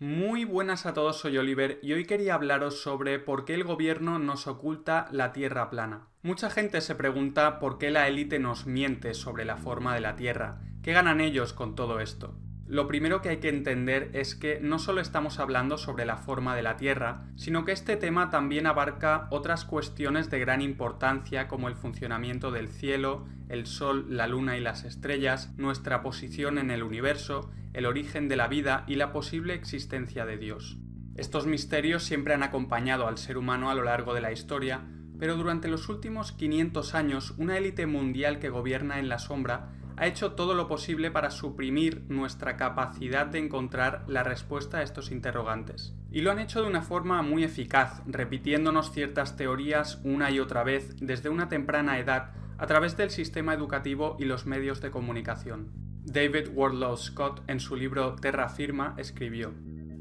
Muy buenas a todos, soy Oliver y hoy quería hablaros sobre por qué el gobierno nos oculta la Tierra plana. Mucha gente se pregunta por qué la élite nos miente sobre la forma de la Tierra. ¿Qué ganan ellos con todo esto? Lo primero que hay que entender es que no solo estamos hablando sobre la forma de la Tierra, sino que este tema también abarca otras cuestiones de gran importancia como el funcionamiento del cielo, el Sol, la Luna y las estrellas, nuestra posición en el universo, el origen de la vida y la posible existencia de Dios. Estos misterios siempre han acompañado al ser humano a lo largo de la historia, pero durante los últimos 500 años una élite mundial que gobierna en la sombra ha hecho todo lo posible para suprimir nuestra capacidad de encontrar la respuesta a estos interrogantes. Y lo han hecho de una forma muy eficaz, repitiéndonos ciertas teorías una y otra vez desde una temprana edad a través del sistema educativo y los medios de comunicación. David Wardlaw Scott en su libro Terra Firma escribió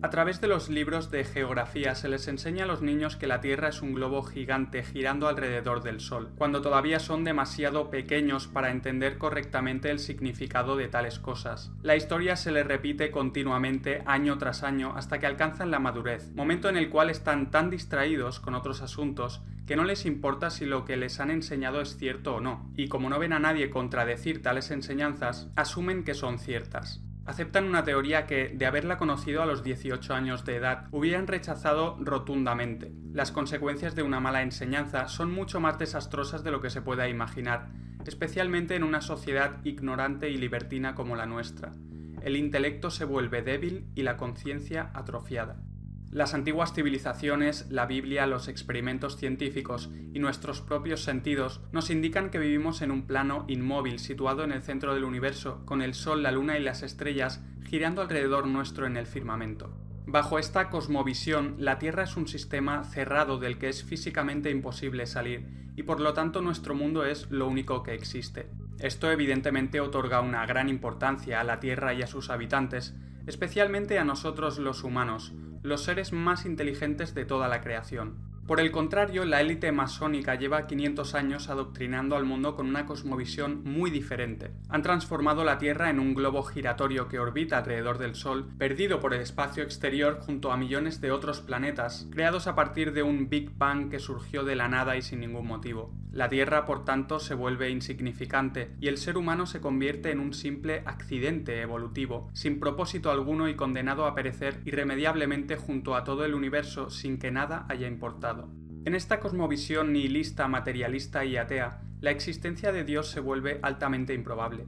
a través de los libros de geografía se les enseña a los niños que la Tierra es un globo gigante girando alrededor del Sol, cuando todavía son demasiado pequeños para entender correctamente el significado de tales cosas. La historia se les repite continuamente año tras año hasta que alcanzan la madurez, momento en el cual están tan distraídos con otros asuntos que no les importa si lo que les han enseñado es cierto o no, y como no ven a nadie contradecir tales enseñanzas, asumen que son ciertas aceptan una teoría que, de haberla conocido a los 18 años de edad, hubieran rechazado rotundamente. Las consecuencias de una mala enseñanza son mucho más desastrosas de lo que se pueda imaginar, especialmente en una sociedad ignorante y libertina como la nuestra. El intelecto se vuelve débil y la conciencia atrofiada. Las antiguas civilizaciones, la Biblia, los experimentos científicos y nuestros propios sentidos nos indican que vivimos en un plano inmóvil situado en el centro del universo, con el Sol, la Luna y las estrellas girando alrededor nuestro en el firmamento. Bajo esta cosmovisión, la Tierra es un sistema cerrado del que es físicamente imposible salir, y por lo tanto nuestro mundo es lo único que existe. Esto evidentemente otorga una gran importancia a la Tierra y a sus habitantes, especialmente a nosotros los humanos, los seres más inteligentes de toda la creación. Por el contrario, la élite masónica lleva 500 años adoctrinando al mundo con una cosmovisión muy diferente. Han transformado la Tierra en un globo giratorio que orbita alrededor del Sol, perdido por el espacio exterior junto a millones de otros planetas, creados a partir de un Big Bang que surgió de la nada y sin ningún motivo. La Tierra, por tanto, se vuelve insignificante y el ser humano se convierte en un simple accidente evolutivo, sin propósito alguno y condenado a perecer irremediablemente junto a todo el universo sin que nada haya importado. En esta cosmovisión nihilista, materialista y atea, la existencia de Dios se vuelve altamente improbable.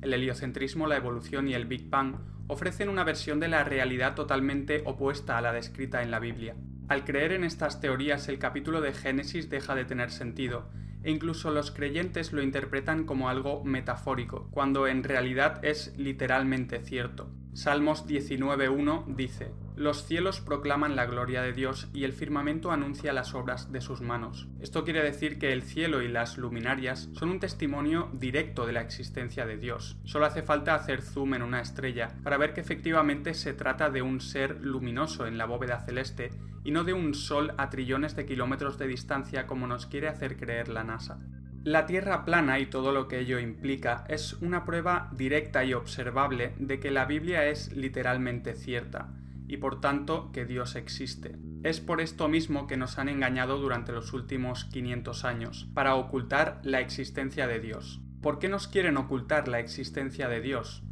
El heliocentrismo, la evolución y el Big Bang ofrecen una versión de la realidad totalmente opuesta a la descrita en la Biblia. Al creer en estas teorías el capítulo de Génesis deja de tener sentido, e incluso los creyentes lo interpretan como algo metafórico, cuando en realidad es literalmente cierto. Salmos 19.1 dice, Los cielos proclaman la gloria de Dios y el firmamento anuncia las obras de sus manos. Esto quiere decir que el cielo y las luminarias son un testimonio directo de la existencia de Dios. Solo hace falta hacer zoom en una estrella para ver que efectivamente se trata de un ser luminoso en la bóveda celeste y no de un sol a trillones de kilómetros de distancia como nos quiere hacer creer la NASA. La Tierra plana y todo lo que ello implica es una prueba directa y observable de que la Biblia es literalmente cierta, y por tanto que Dios existe. Es por esto mismo que nos han engañado durante los últimos 500 años, para ocultar la existencia de Dios. ¿Por qué nos quieren ocultar la existencia de Dios?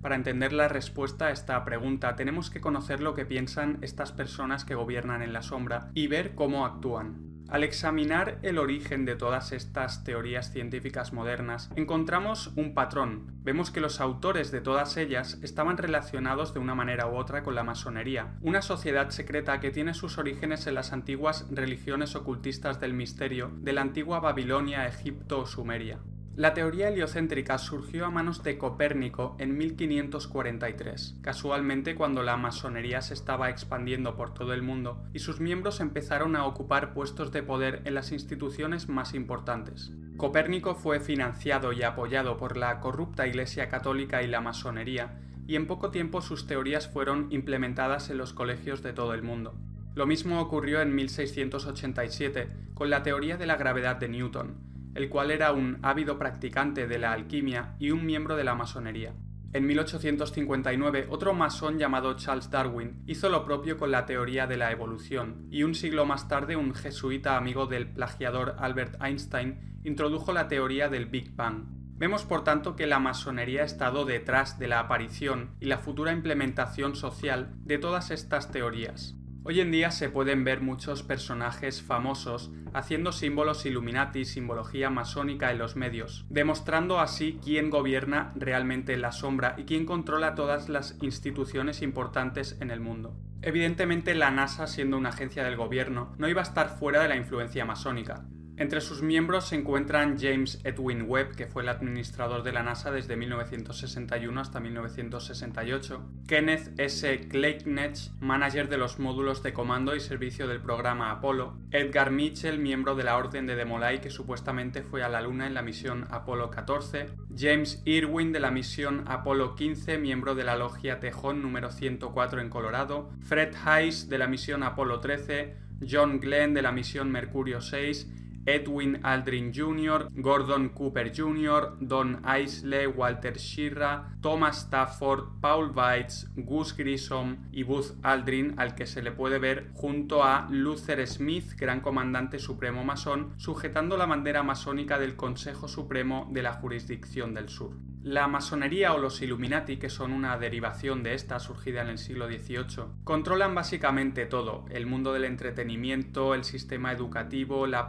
Para entender la respuesta a esta pregunta tenemos que conocer lo que piensan estas personas que gobiernan en la sombra y ver cómo actúan. Al examinar el origen de todas estas teorías científicas modernas, encontramos un patrón. Vemos que los autores de todas ellas estaban relacionados de una manera u otra con la masonería, una sociedad secreta que tiene sus orígenes en las antiguas religiones ocultistas del misterio de la antigua Babilonia, Egipto o Sumeria. La teoría heliocéntrica surgió a manos de Copérnico en 1543, casualmente cuando la masonería se estaba expandiendo por todo el mundo y sus miembros empezaron a ocupar puestos de poder en las instituciones más importantes. Copérnico fue financiado y apoyado por la corrupta Iglesia Católica y la masonería, y en poco tiempo sus teorías fueron implementadas en los colegios de todo el mundo. Lo mismo ocurrió en 1687 con la teoría de la gravedad de Newton, el cual era un ávido practicante de la alquimia y un miembro de la masonería. En 1859, otro masón llamado Charles Darwin hizo lo propio con la teoría de la evolución, y un siglo más tarde un jesuita amigo del plagiador Albert Einstein introdujo la teoría del Big Bang. Vemos por tanto que la masonería ha estado detrás de la aparición y la futura implementación social de todas estas teorías. Hoy en día se pueden ver muchos personajes famosos haciendo símbolos Illuminati, simbología masónica en los medios, demostrando así quién gobierna realmente en la sombra y quién controla todas las instituciones importantes en el mundo. Evidentemente la NASA, siendo una agencia del gobierno, no iba a estar fuera de la influencia masónica, entre sus miembros se encuentran James Edwin Webb, que fue el administrador de la NASA desde 1961 hasta 1968, Kenneth S. Kleiknech, manager de los módulos de comando y servicio del programa Apolo, Edgar Mitchell, miembro de la Orden de Demolay, que supuestamente fue a la Luna en la misión Apolo 14, James Irwin de la misión Apolo 15, miembro de la Logia Tejón número 104 en Colorado, Fred Hayes de la misión Apolo 13, John Glenn de la misión Mercurio 6 Edwin Aldrin Jr., Gordon Cooper Jr., Don Isley, Walter Shirra, Thomas Stafford, Paul Weitz, Gus Grissom y Buzz Aldrin, al que se le puede ver junto a Luther Smith, gran comandante supremo masón, sujetando la bandera masónica del Consejo Supremo de la Jurisdicción del Sur. La masonería o los Illuminati, que son una derivación de esta surgida en el siglo XVIII, controlan básicamente todo, el mundo del entretenimiento, el sistema educativo, la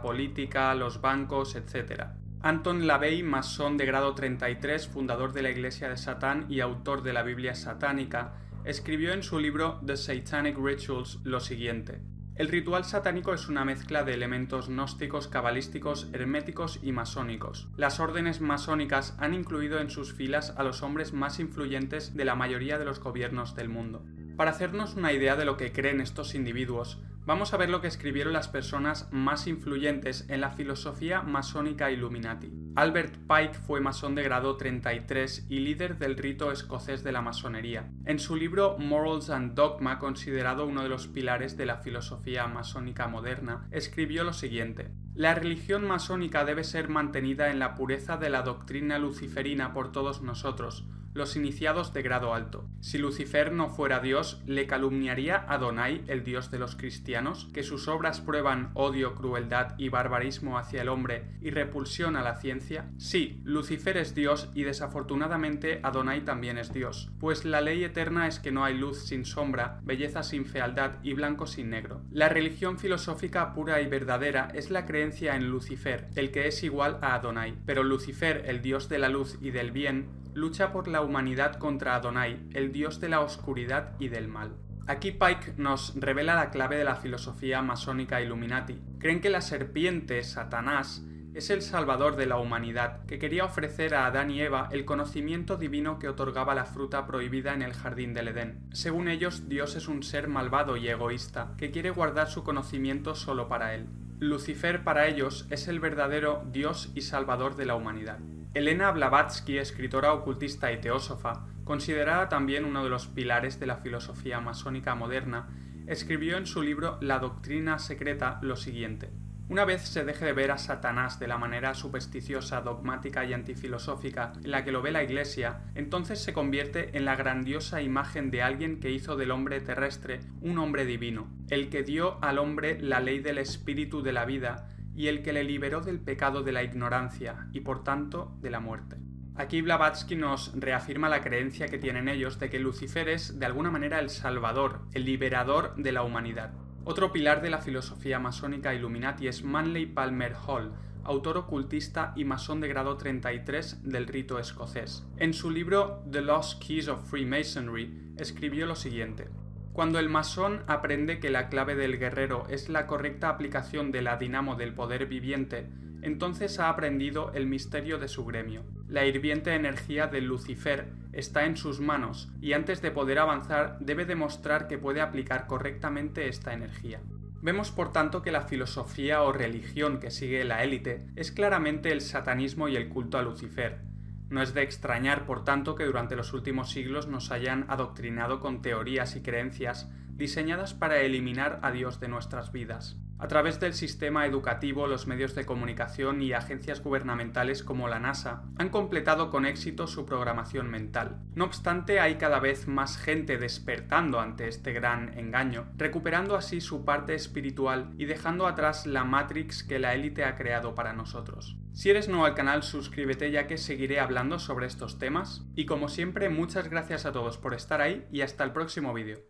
los bancos, etc. Anton LaVey, masón de grado 33, fundador de la Iglesia de Satán y autor de la Biblia satánica, escribió en su libro The Satanic Rituals lo siguiente. El ritual satánico es una mezcla de elementos gnósticos, cabalísticos, herméticos y masónicos. Las órdenes masónicas han incluido en sus filas a los hombres más influyentes de la mayoría de los gobiernos del mundo. Para hacernos una idea de lo que creen estos individuos, Vamos a ver lo que escribieron las personas más influyentes en la filosofía masónica Illuminati. Albert Pike fue masón de grado 33 y líder del rito escocés de la masonería. En su libro Morals and Dogma, considerado uno de los pilares de la filosofía masónica moderna, escribió lo siguiente. La religión masónica debe ser mantenida en la pureza de la doctrina luciferina por todos nosotros, los iniciados de grado alto. Si Lucifer no fuera Dios, ¿le calumniaría a Donai, el Dios de los cristianos, que sus obras prueban odio, crueldad y barbarismo hacia el hombre y repulsión a la ciencia? Sí, Lucifer es Dios y desafortunadamente Adonai también es Dios, pues la ley eterna es que no hay luz sin sombra, belleza sin fealdad y blanco sin negro. La religión filosófica pura y verdadera es la creencia en Lucifer, el que es igual a Adonai, pero Lucifer, el Dios de la luz y del bien, lucha por la humanidad contra Adonai, el dios de la oscuridad y del mal. Aquí Pike nos revela la clave de la filosofía masónica Illuminati. Creen que la serpiente, Satanás, es el salvador de la humanidad, que quería ofrecer a Adán y Eva el conocimiento divino que otorgaba la fruta prohibida en el jardín del Edén. Según ellos, Dios es un ser malvado y egoísta, que quiere guardar su conocimiento solo para él. Lucifer para ellos es el verdadero Dios y Salvador de la humanidad. Elena Blavatsky, escritora ocultista y teósofa, considerada también uno de los pilares de la filosofía masónica moderna, escribió en su libro La doctrina secreta lo siguiente. Una vez se deje de ver a Satanás de la manera supersticiosa, dogmática y antifilosófica en la que lo ve la Iglesia, entonces se convierte en la grandiosa imagen de alguien que hizo del hombre terrestre un hombre divino, el que dio al hombre la ley del espíritu de la vida y el que le liberó del pecado de la ignorancia y por tanto de la muerte. Aquí Blavatsky nos reafirma la creencia que tienen ellos de que Lucifer es de alguna manera el salvador, el liberador de la humanidad. Otro pilar de la filosofía masónica Illuminati es Manley Palmer Hall, autor ocultista y masón de grado 33 del rito escocés. En su libro The Lost Keys of Freemasonry escribió lo siguiente. Cuando el masón aprende que la clave del guerrero es la correcta aplicación de la dinamo del poder viviente, entonces ha aprendido el misterio de su gremio. La hirviente energía del Lucifer está en sus manos y antes de poder avanzar debe demostrar que puede aplicar correctamente esta energía. Vemos por tanto que la filosofía o religión que sigue la élite es claramente el satanismo y el culto a Lucifer, no es de extrañar, por tanto, que durante los últimos siglos nos hayan adoctrinado con teorías y creencias diseñadas para eliminar a Dios de nuestras vidas. A través del sistema educativo, los medios de comunicación y agencias gubernamentales como la NASA han completado con éxito su programación mental. No obstante, hay cada vez más gente despertando ante este gran engaño, recuperando así su parte espiritual y dejando atrás la Matrix que la élite ha creado para nosotros. Si eres nuevo al canal, suscríbete ya que seguiré hablando sobre estos temas. Y como siempre, muchas gracias a todos por estar ahí y hasta el próximo vídeo.